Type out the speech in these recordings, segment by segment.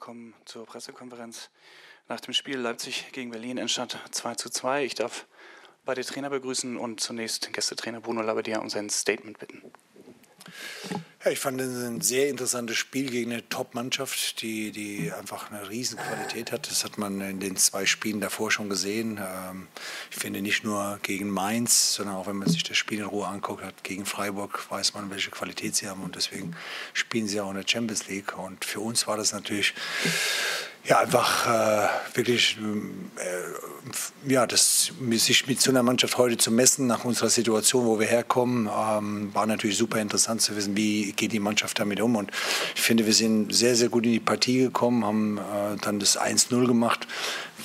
willkommen zur Pressekonferenz nach dem Spiel Leipzig gegen Berlin entstand 2 zu 2. Ich darf beide Trainer begrüßen und zunächst Gästetrainer Bruno Labbadia um sein Statement bitten. Ja, ich fand es ein sehr interessantes Spiel gegen eine Top-Mannschaft, die, die einfach eine riesen Qualität hat. Das hat man in den zwei Spielen davor schon gesehen. Ähm, ich finde nicht nur gegen Mainz, sondern auch wenn man sich das Spiel in Ruhe anguckt hat, gegen Freiburg weiß man, welche Qualität sie haben und deswegen spielen sie auch in der Champions League. Und für uns war das natürlich ja, einfach äh, wirklich, äh, ja, das, sich mit so einer Mannschaft heute zu messen, nach unserer Situation, wo wir herkommen, ähm, war natürlich super interessant zu wissen, wie geht die Mannschaft damit um. Und ich finde, wir sind sehr, sehr gut in die Partie gekommen, haben äh, dann das 1-0 gemacht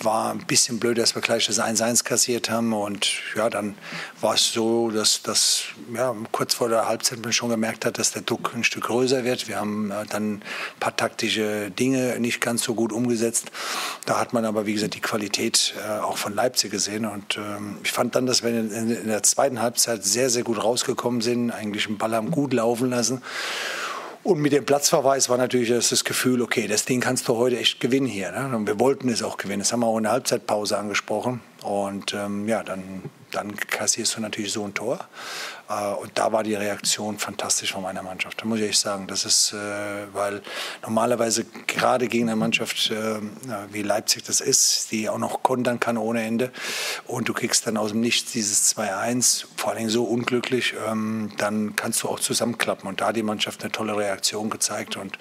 war ein bisschen blöd, dass wir gleich das 1-1 kassiert haben. Und ja, dann war es so, dass, dass ja, kurz vor der Halbzeit man schon gemerkt hat, dass der Druck ein Stück größer wird. Wir haben äh, dann ein paar taktische Dinge nicht ganz so gut umgesetzt. Da hat man aber, wie gesagt, die Qualität äh, auch von Leipzig gesehen. Und ähm, ich fand dann, dass wir in, in, der zweiten Halbzeit sehr, sehr gut rausgekommen sind, eigentlich den Ball haben gut laufen lassen. Und mit dem Platzverweis war natürlich das, Gefühl, okay, das Ding kannst du heute echt gewinnen hier. Ne? Und wir wollten es auch gewinnen. Das haben wir auch in der Halbzeitpause angesprochen. Und ähm, ja, dann, dann kassierst du natürlich so ein Tor. Äh, und da war die Reaktion fantastisch von meiner Mannschaft. Da muss ich echt sagen, das ist, äh, weil normalerweise gerade gegen eine Mannschaft äh, wie Leipzig das ist, die auch noch kontern kann ohne Ende und du kriegst dann aus dem Nichts dieses 2-1, vor allem so unglücklich, ähm, dann kannst du auch zusammenklappen. Und da hat die Mannschaft eine tolle Reaktion gezeigt und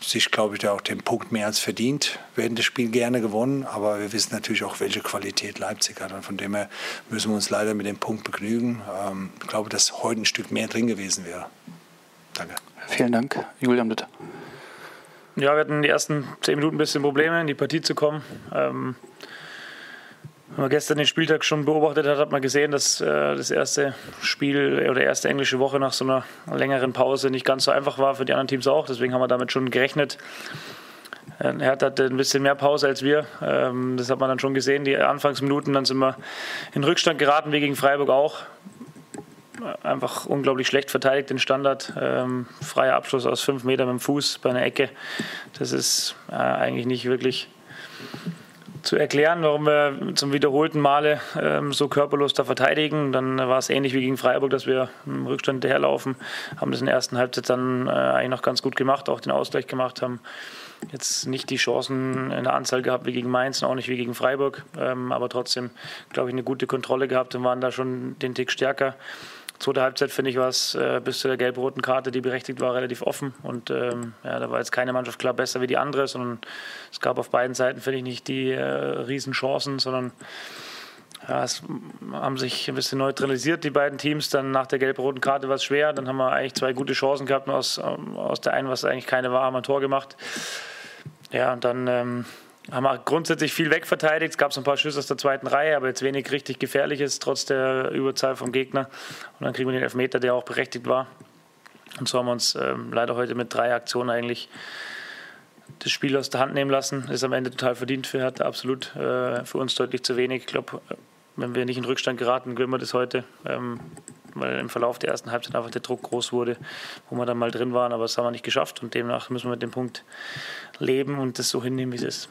sich, glaube ich, da auch den Punkt mehr als verdient. Wir hätten das Spiel gerne gewonnen, aber wir wissen natürlich auch, welche Qualität Leipzig hat. Und von dem her müssen wir uns leider mit dem Punkt begnügen. Ähm, ich glaube, dass heute ein Stück mehr drin gewesen wäre. Danke. Vielen Dank. Julian, bitte. Ja, wir hatten die ersten zehn Minuten ein bisschen Probleme, in die Partie zu kommen. Ähm, wenn man gestern den Spieltag schon beobachtet hat, hat man gesehen, dass äh, das erste Spiel oder erste englische Woche nach so einer längeren Pause nicht ganz so einfach war, für die anderen Teams auch. Deswegen haben wir damit schon gerechnet. Äh, Hertha hatte ein bisschen mehr Pause als wir. Ähm, das hat man dann schon gesehen, die Anfangsminuten. Dann sind wir in Rückstand geraten, wie gegen Freiburg auch. Einfach unglaublich schlecht verteidigt, den Standard. Ähm, freier Abschluss aus fünf Metern mit dem Fuß bei einer Ecke. Das ist äh, eigentlich nicht wirklich zu erklären, warum wir zum wiederholten Male ähm, so körperlos da verteidigen. Dann war es ähnlich wie gegen Freiburg, dass wir im Rückstand daherlaufen, haben das in der ersten Halbzeit dann äh, eigentlich noch ganz gut gemacht, auch den Ausgleich gemacht, haben jetzt nicht die Chancen in der Anzahl gehabt wie gegen Mainz und auch nicht wie gegen Freiburg, ähm, aber trotzdem, glaube ich, eine gute Kontrolle gehabt und waren da schon den Tick stärker. Zweite Halbzeit, finde ich, war es äh, bis zu der gelb-roten Karte, die berechtigt war, relativ offen. Und ähm, ja, da war jetzt keine Mannschaft klar besser wie die andere, sondern es gab auf beiden Seiten, finde ich, nicht die äh, Riesenchancen, sondern ja, es haben sich ein bisschen neutralisiert, die beiden Teams. Dann nach der gelb-roten Karte war es schwer. Dann haben wir eigentlich zwei gute Chancen gehabt. Aus, ähm, aus der einen, was eigentlich keine war, haben wir ein Tor gemacht. Ja, und dann ähm, haben wir grundsätzlich viel wegverteidigt. Es gab so ein paar Schüsse aus der zweiten Reihe, aber jetzt wenig richtig gefährliches, trotz der Überzahl vom Gegner. Und dann kriegen wir den Elfmeter, der auch berechtigt war. Und so haben wir uns ähm, leider heute mit drei Aktionen eigentlich das Spiel aus der Hand nehmen lassen. Ist am Ende total verdient für Hertha, absolut. Äh, für uns deutlich zu wenig. Ich glaube, wenn wir nicht in Rückstand geraten, gewinnen wir das heute. Ähm, weil im Verlauf der ersten Halbzeit einfach der Druck groß wurde, wo wir dann mal drin waren, aber das haben wir nicht geschafft und demnach müssen wir mit dem Punkt leben und das so hinnehmen, wie es ist.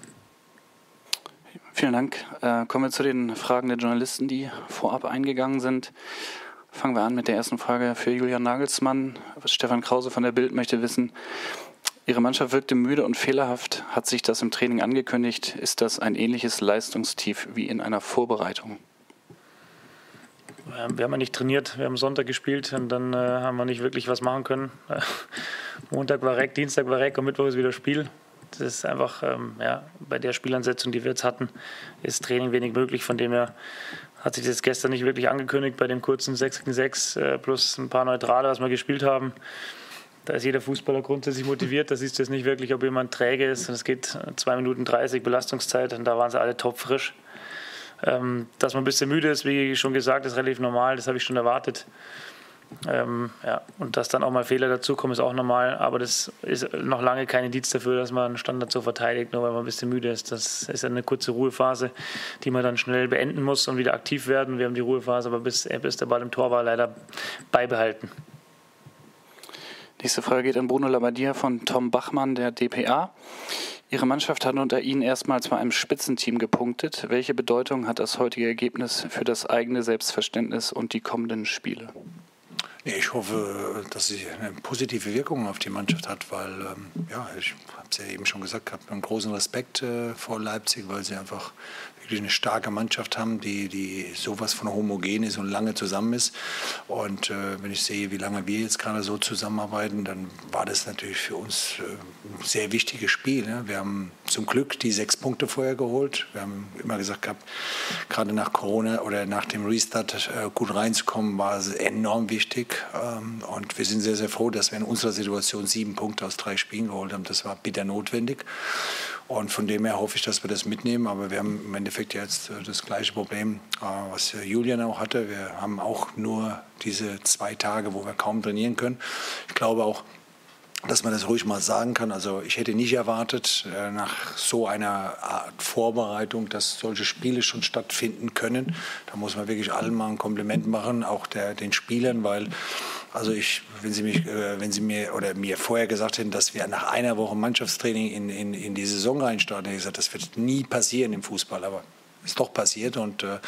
Vielen Dank. Äh, kommen wir zu den Fragen der Journalisten, die vorab eingegangen sind. Fangen wir an mit der ersten Frage für Julian Nagelsmann. Stefan Krause von der Bild möchte wissen, Ihre Mannschaft wirkte müde und fehlerhaft. Hat sich das im Training angekündigt? Ist das ein ähnliches Leistungstief wie in einer Vorbereitung? Wir haben ja nicht trainiert, wir haben Sonntag gespielt und dann äh, haben wir nicht wirklich was machen können. Montag war Reck, Dienstag war Reck und Mittwoch ist wieder Spiel. Das ist einfach, ähm, ja, bei der Spielansetzung, die wir jetzt hatten, ist Training wenig möglich. Von dem her hat sich das gestern nicht wirklich angekündigt bei dem kurzen 6 gegen 6 äh, plus ein paar Neutrale, was wir gespielt haben. Da ist jeder Fußballer grundsätzlich motiviert. Da siehst du jetzt nicht wirklich, ob jemand träge ist. es geht 2 Minuten 30 Belastungszeit und da waren sie alle topfrisch. Ähm, dass man ein bisschen müde ist, wie schon gesagt, ist relativ normal. Das habe ich schon erwartet. Ähm, ja, und dass dann auch mal Fehler dazukommen, ist auch normal, aber das ist noch lange kein Indiz dafür, dass man einen Standard so verteidigt, nur weil man ein bisschen müde ist. Das ist eine kurze Ruhephase, die man dann schnell beenden muss und wieder aktiv werden. Wir haben die Ruhephase aber bis, äh, bis der Ball im Tor war leider beibehalten. Nächste Frage geht an Bruno Labbadia von Tom Bachmann, der DPA. Ihre Mannschaft hat unter Ihnen erstmals bei einem Spitzenteam gepunktet. Welche Bedeutung hat das heutige Ergebnis für das eigene Selbstverständnis und die kommenden Spiele? Ich hoffe, dass sie eine positive Wirkung auf die Mannschaft hat, weil, ähm, ja, ich habe es ja eben schon gesagt, ich habe einen großen Respekt äh, vor Leipzig, weil sie einfach wirklich eine starke Mannschaft haben, die, die sowas von homogen ist und lange zusammen ist. Und äh, wenn ich sehe, wie lange wir jetzt gerade so zusammenarbeiten, dann war das natürlich für uns äh, ein sehr wichtiges Spiel. Ne? Wir haben zum Glück die sechs Punkte vorher geholt. Wir haben immer gesagt gehabt, gerade nach Corona oder nach dem Restart äh, gut reinzukommen, war es enorm wichtig. Ähm, und wir sind sehr, sehr froh, dass wir in unserer Situation sieben Punkte aus drei Spielen geholt haben. Das war bitter notwendig. Und von dem her hoffe ich, dass wir das mitnehmen. Aber wir haben im Endeffekt jetzt äh, das gleiche Problem, äh, was Julian auch hatte. Wir haben auch nur diese zwei Tage, wo wir kaum trainieren können. Ich glaube auch, dass man das ruhig mal sagen kann. Also ich hätte nicht erwartet, äh, nach so einer Art Vorbereitung, dass solche Spiele schon stattfinden können. Da muss man wirklich allen mal ein Kompliment machen, auch der, den Spielern, weil also ich, wenn Sie mich, äh, wenn Sie mir oder mir vorher gesagt hätten, dass wir nach einer Woche Mannschaftstraining in, in, in die Saison reinstarten, hätte ich gesagt, das wird nie passieren im Fußball. Aber ist doch passiert und äh,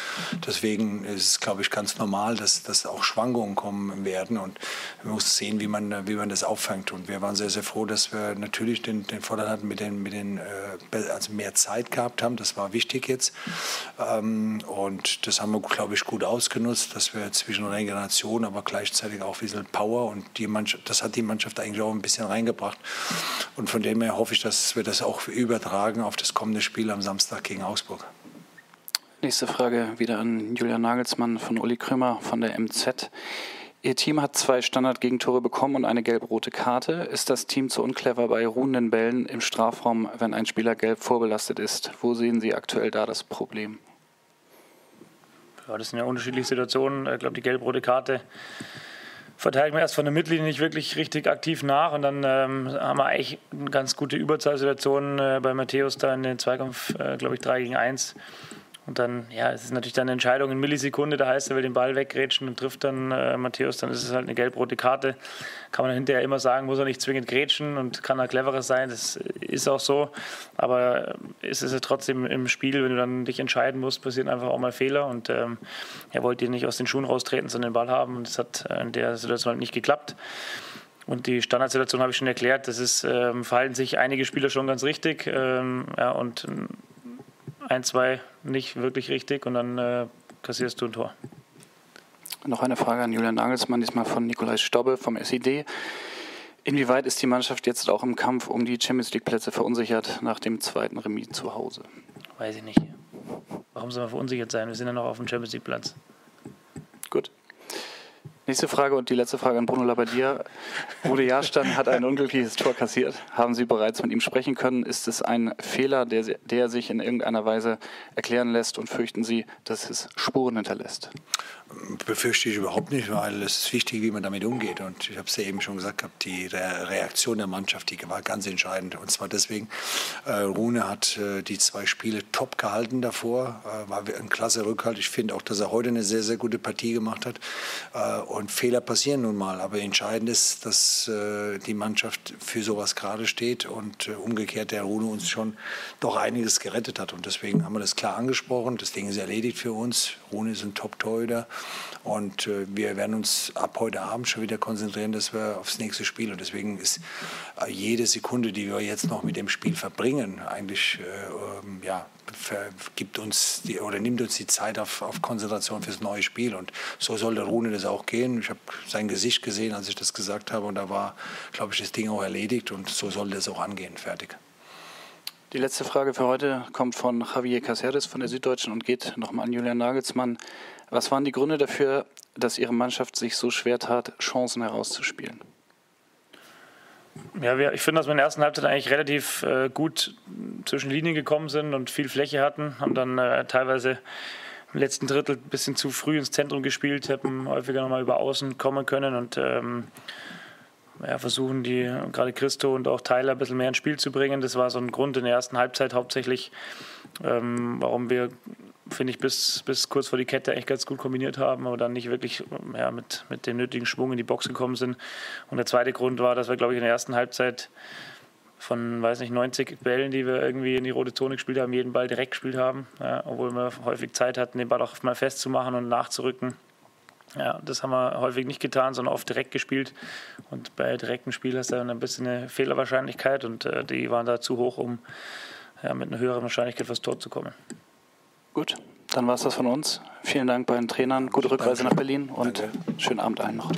deswegen ist es, glaube ich, ganz normal, dass, dass auch Schwankungen kommen werden und man muss sehen, wie man, wie man das auffängt. Und wir waren sehr, sehr froh, dass wir natürlich den, den Vorteil hatten, mit den, mit den, äh, also mehr Zeit gehabt haben. Das war wichtig jetzt. Ähm, und das haben wir, glaube ich, gut ausgenutzt, dass wir zwischen Regeneration, aber gleichzeitig auch ein bisschen Power und die Mannschaft, das hat die Mannschaft eigentlich auch ein bisschen reingebracht. Und von dem her hoffe ich, dass wir das auch übertragen auf das kommende Spiel am Samstag gegen Augsburg. Nächste Frage wieder an Julian Nagelsmann von Uli Krümmer von der MZ. Ihr Team hat zwei Standardgegentore bekommen und eine gelb-rote Karte. Ist das Team zu unclever bei ruhenden Bällen im Strafraum, wenn ein Spieler gelb vorbelastet ist? Wo sehen Sie aktuell da das Problem? Ja, das sind ja unterschiedliche Situationen. Ich glaube, die gelb-rote Karte verteidigen wir erst von der Mittellinie nicht wirklich richtig aktiv nach und dann ähm, haben wir eigentlich eine ganz gute Überzahlsituation äh, bei Matthäus da in den Zweikampf, äh, glaube ich, 3 gegen 1 und dann, ja, es ist natürlich dann eine Entscheidung in Millisekunde. Da heißt, er will den Ball weggrätschen und trifft dann äh, Matthäus, dann ist es halt eine gelb-rote Karte. Kann man hinterher immer sagen, muss er nicht zwingend grätschen und kann er cleverer sein. Das ist auch so. Aber es ist ja trotzdem im Spiel, wenn du dann dich entscheiden musst, passieren einfach auch mal Fehler. Und ähm, er wollte nicht aus den Schuhen raustreten, sondern den Ball haben. Und das hat in der Situation halt nicht geklappt. Und die Standardsituation habe ich schon erklärt. Das ist, ähm, verhalten sich einige Spieler schon ganz richtig. Ähm, ja, und ein, zwei nicht wirklich richtig und dann äh, kassierst du ein Tor. Noch eine Frage an Julian Nagelsmann, diesmal von Nikolai Stobbe vom SID. Inwieweit ist die Mannschaft jetzt auch im Kampf um die Champions League Plätze verunsichert nach dem zweiten Remis zu Hause? Weiß ich nicht. Warum soll man verunsichert sein? Wir sind ja noch auf dem Champions League Platz. Gut. Nächste Frage und die letzte Frage an Bruno Labbadia. Rudi Jahrstein hat ein unglückliches Tor kassiert. Haben Sie bereits mit ihm sprechen können? Ist es ein Fehler, der, der sich in irgendeiner Weise erklären lässt und fürchten Sie, dass es Spuren hinterlässt? Befürchte ich überhaupt nicht, weil es ist wichtig, wie man damit umgeht. Und ich habe es ja eben schon gesagt, die Reaktion der Mannschaft, die war ganz entscheidend. Und zwar deswegen, äh, Rune hat äh, die zwei Spiele top gehalten davor, äh, war ein klasse Rückhalt. Ich finde auch, dass er heute eine sehr, sehr gute Partie gemacht hat. Äh, und Fehler passieren nun mal. Aber entscheidend ist, dass äh, die Mannschaft für sowas gerade steht und äh, umgekehrt der Rune uns schon doch einiges gerettet hat. Und deswegen haben wir das klar angesprochen. Das Ding ist erledigt für uns. Rune ist ein Top-Torhüter. Und äh, wir werden uns ab heute Abend schon wieder konzentrieren, dass wir aufs nächste Spiel. Und deswegen ist äh, jede Sekunde, die wir jetzt noch mit dem Spiel verbringen, eigentlich äh, ähm, ja, gibt uns die, oder nimmt uns die Zeit auf, auf Konzentration fürs neue Spiel. Und so soll der Rune das auch gehen. Ich habe sein Gesicht gesehen, als ich das gesagt habe. Und da war, glaube ich, das Ding auch erledigt. Und so soll das auch angehen. Fertig. Die letzte Frage für heute kommt von Javier Caceres von der Süddeutschen und geht nochmal an Julian Nagelsmann. Was waren die Gründe dafür, dass Ihre Mannschaft sich so schwer tat, Chancen herauszuspielen? Ja, wir, ich finde, dass wir in der ersten Halbzeit eigentlich relativ äh, gut zwischen Linien gekommen sind und viel Fläche hatten. Haben dann äh, teilweise im letzten Drittel ein bisschen zu früh ins Zentrum gespielt, hätten häufiger nochmal über Außen kommen können und ähm, ja, versuchen, die gerade Christo und auch Tyler ein bisschen mehr ins Spiel zu bringen. Das war so ein Grund in der ersten Halbzeit hauptsächlich, ähm, warum wir finde ich, bis, bis kurz vor die Kette echt ganz gut kombiniert haben, aber dann nicht wirklich ja, mit, mit dem nötigen Schwung in die Box gekommen sind. Und der zweite Grund war, dass wir, glaube ich, in der ersten Halbzeit von, weiß nicht, 90 Bällen, die wir irgendwie in die rote Zone gespielt haben, jeden Ball direkt gespielt haben, ja, obwohl wir häufig Zeit hatten, den Ball auch mal festzumachen und nachzurücken. Ja, das haben wir häufig nicht getan, sondern oft direkt gespielt. Und bei direktem Spiel hast du dann ein bisschen eine Fehlerwahrscheinlichkeit und äh, die waren da zu hoch, um ja, mit einer höheren Wahrscheinlichkeit fürs Tor zu kommen. Gut, dann war es das von uns. Vielen Dank bei den Trainern, gute Rückreise nach Berlin und Danke. schönen Abend allen noch.